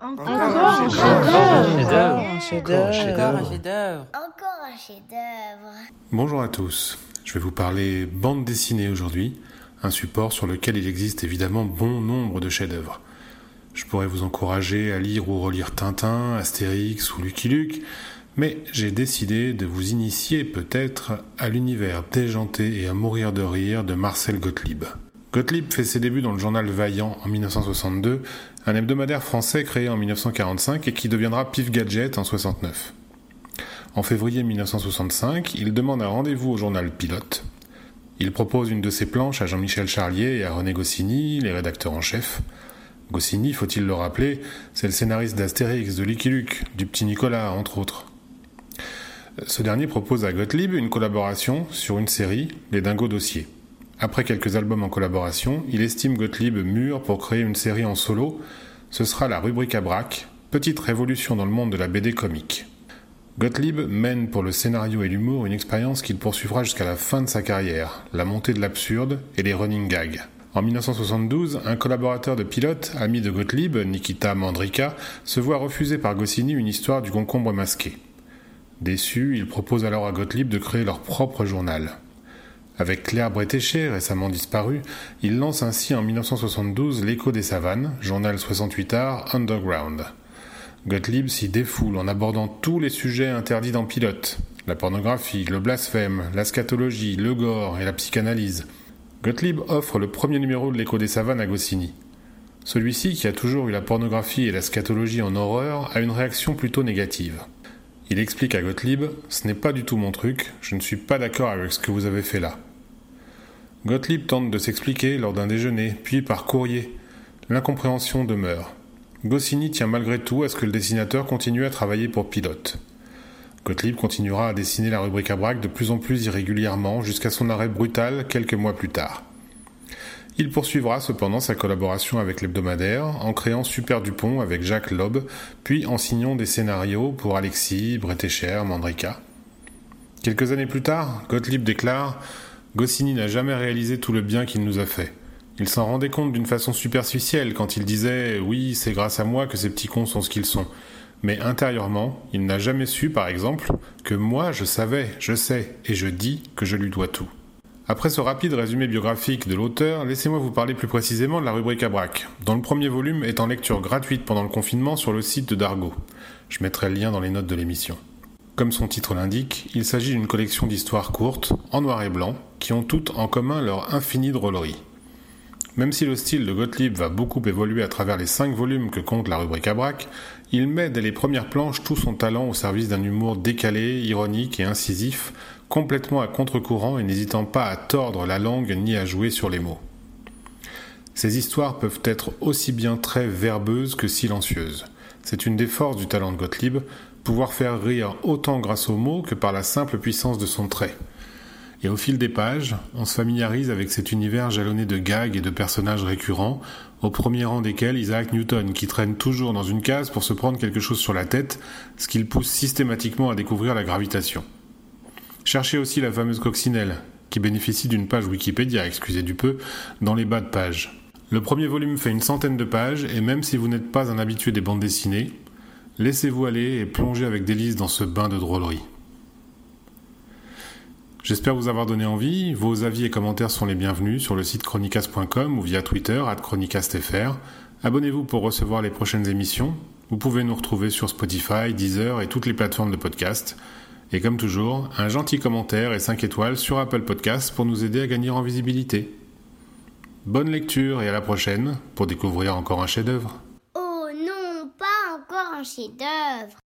Encore un chef-d'œuvre. Un chef-d'œuvre. Encore un chef-d'œuvre. Encore un chef-d'œuvre. Bonjour à tous, je vais vous parler bande dessinée aujourd'hui, un support sur lequel il existe évidemment bon nombre de chefs-d'œuvre. Je pourrais vous encourager à lire ou relire Tintin, Astérix ou Lucky Luke, mais j'ai décidé de vous initier peut-être à l'univers déjanté et à mourir de rire de Marcel Gottlieb. Gottlieb fait ses débuts dans le journal Vaillant en 1962, un hebdomadaire français créé en 1945 et qui deviendra Pif Gadget en 69. En février 1965, il demande un rendez-vous au journal Pilote. Il propose une de ses planches à Jean-Michel Charlier et à René Goscinny, les rédacteurs en chef. Goscinny, faut-il le rappeler, c'est le scénariste d'Astérix, de Lucky Luke, du petit Nicolas, entre autres. Ce dernier propose à Gottlieb une collaboration sur une série, Les Dingos Dossiers. Après quelques albums en collaboration, il estime Gottlieb mûr pour créer une série en solo. Ce sera la rubrique à braque, petite révolution dans le monde de la BD comique. Gottlieb mène pour le scénario et l'humour une expérience qu'il poursuivra jusqu'à la fin de sa carrière, la montée de l'absurde et les running gags. En 1972, un collaborateur de pilote, ami de Gottlieb, Nikita Mandrika, se voit refuser par Goscinny une histoire du concombre masqué. Déçu, il propose alors à Gottlieb de créer leur propre journal. Avec Claire Bretéché, récemment disparue, il lance ainsi en 1972 L'écho des savanes, journal 68 art underground. Gottlieb s'y défoule en abordant tous les sujets interdits dans Pilote la pornographie, le blasphème, la scatologie, le gore et la psychanalyse. Gottlieb offre le premier numéro de L'écho des savanes à Goscinny. Celui-ci, qui a toujours eu la pornographie et la scatologie en horreur, a une réaction plutôt négative. Il explique à Gottlieb Ce n'est pas du tout mon truc, je ne suis pas d'accord avec ce que vous avez fait là. Gottlieb tente de s'expliquer lors d'un déjeuner, puis par courrier. L'incompréhension demeure. Goscinny tient malgré tout à ce que le dessinateur continue à travailler pour Pilote. Gottlieb continuera à dessiner la rubrique à braque de plus en plus irrégulièrement jusqu'à son arrêt brutal quelques mois plus tard. Il poursuivra cependant sa collaboration avec l'hebdomadaire en créant Super Dupont avec Jacques Loeb, puis en signant des scénarios pour Alexis, Bretécher, Mandrika. Quelques années plus tard, Gottlieb déclare Goscinny n'a jamais réalisé tout le bien qu'il nous a fait. Il s'en rendait compte d'une façon superficielle quand il disait Oui, c'est grâce à moi que ces petits cons sont ce qu'ils sont. Mais intérieurement, il n'a jamais su, par exemple, que moi je savais, je sais, et je dis que je lui dois tout. Après ce rapide résumé biographique de l'auteur, laissez-moi vous parler plus précisément de la rubrique à braque, dont le premier volume est en lecture gratuite pendant le confinement sur le site de Dargo. Je mettrai le lien dans les notes de l'émission. Comme son titre l'indique, il s'agit d'une collection d'histoires courtes, en noir et blanc, qui ont toutes en commun leur infinie drôlerie. Même si le style de Gottlieb va beaucoup évoluer à travers les cinq volumes que compte la rubrique à il met dès les premières planches tout son talent au service d'un humour décalé, ironique et incisif, complètement à contre-courant et n'hésitant pas à tordre la langue ni à jouer sur les mots. Ces histoires peuvent être aussi bien très verbeuses que silencieuses. C'est une des forces du talent de Gottlieb, pouvoir faire rire autant grâce aux mots que par la simple puissance de son trait. Et au fil des pages, on se familiarise avec cet univers jalonné de gags et de personnages récurrents, au premier rang desquels Isaac Newton, qui traîne toujours dans une case pour se prendre quelque chose sur la tête, ce qui le pousse systématiquement à découvrir la gravitation. Cherchez aussi la fameuse coccinelle, qui bénéficie d'une page Wikipédia, excusez du peu, dans les bas de page. Le premier volume fait une centaine de pages, et même si vous n'êtes pas un habitué des bandes dessinées, Laissez-vous aller et plongez avec délice dans ce bain de drôlerie. J'espère vous avoir donné envie. Vos avis et commentaires sont les bienvenus sur le site chronicast.com ou via Twitter, chronicastfr. Abonnez-vous pour recevoir les prochaines émissions. Vous pouvez nous retrouver sur Spotify, Deezer et toutes les plateformes de podcast. Et comme toujours, un gentil commentaire et 5 étoiles sur Apple Podcasts pour nous aider à gagner en visibilité. Bonne lecture et à la prochaine pour découvrir encore un chef-d'œuvre Oh non, pas encore chef-d'œuvre.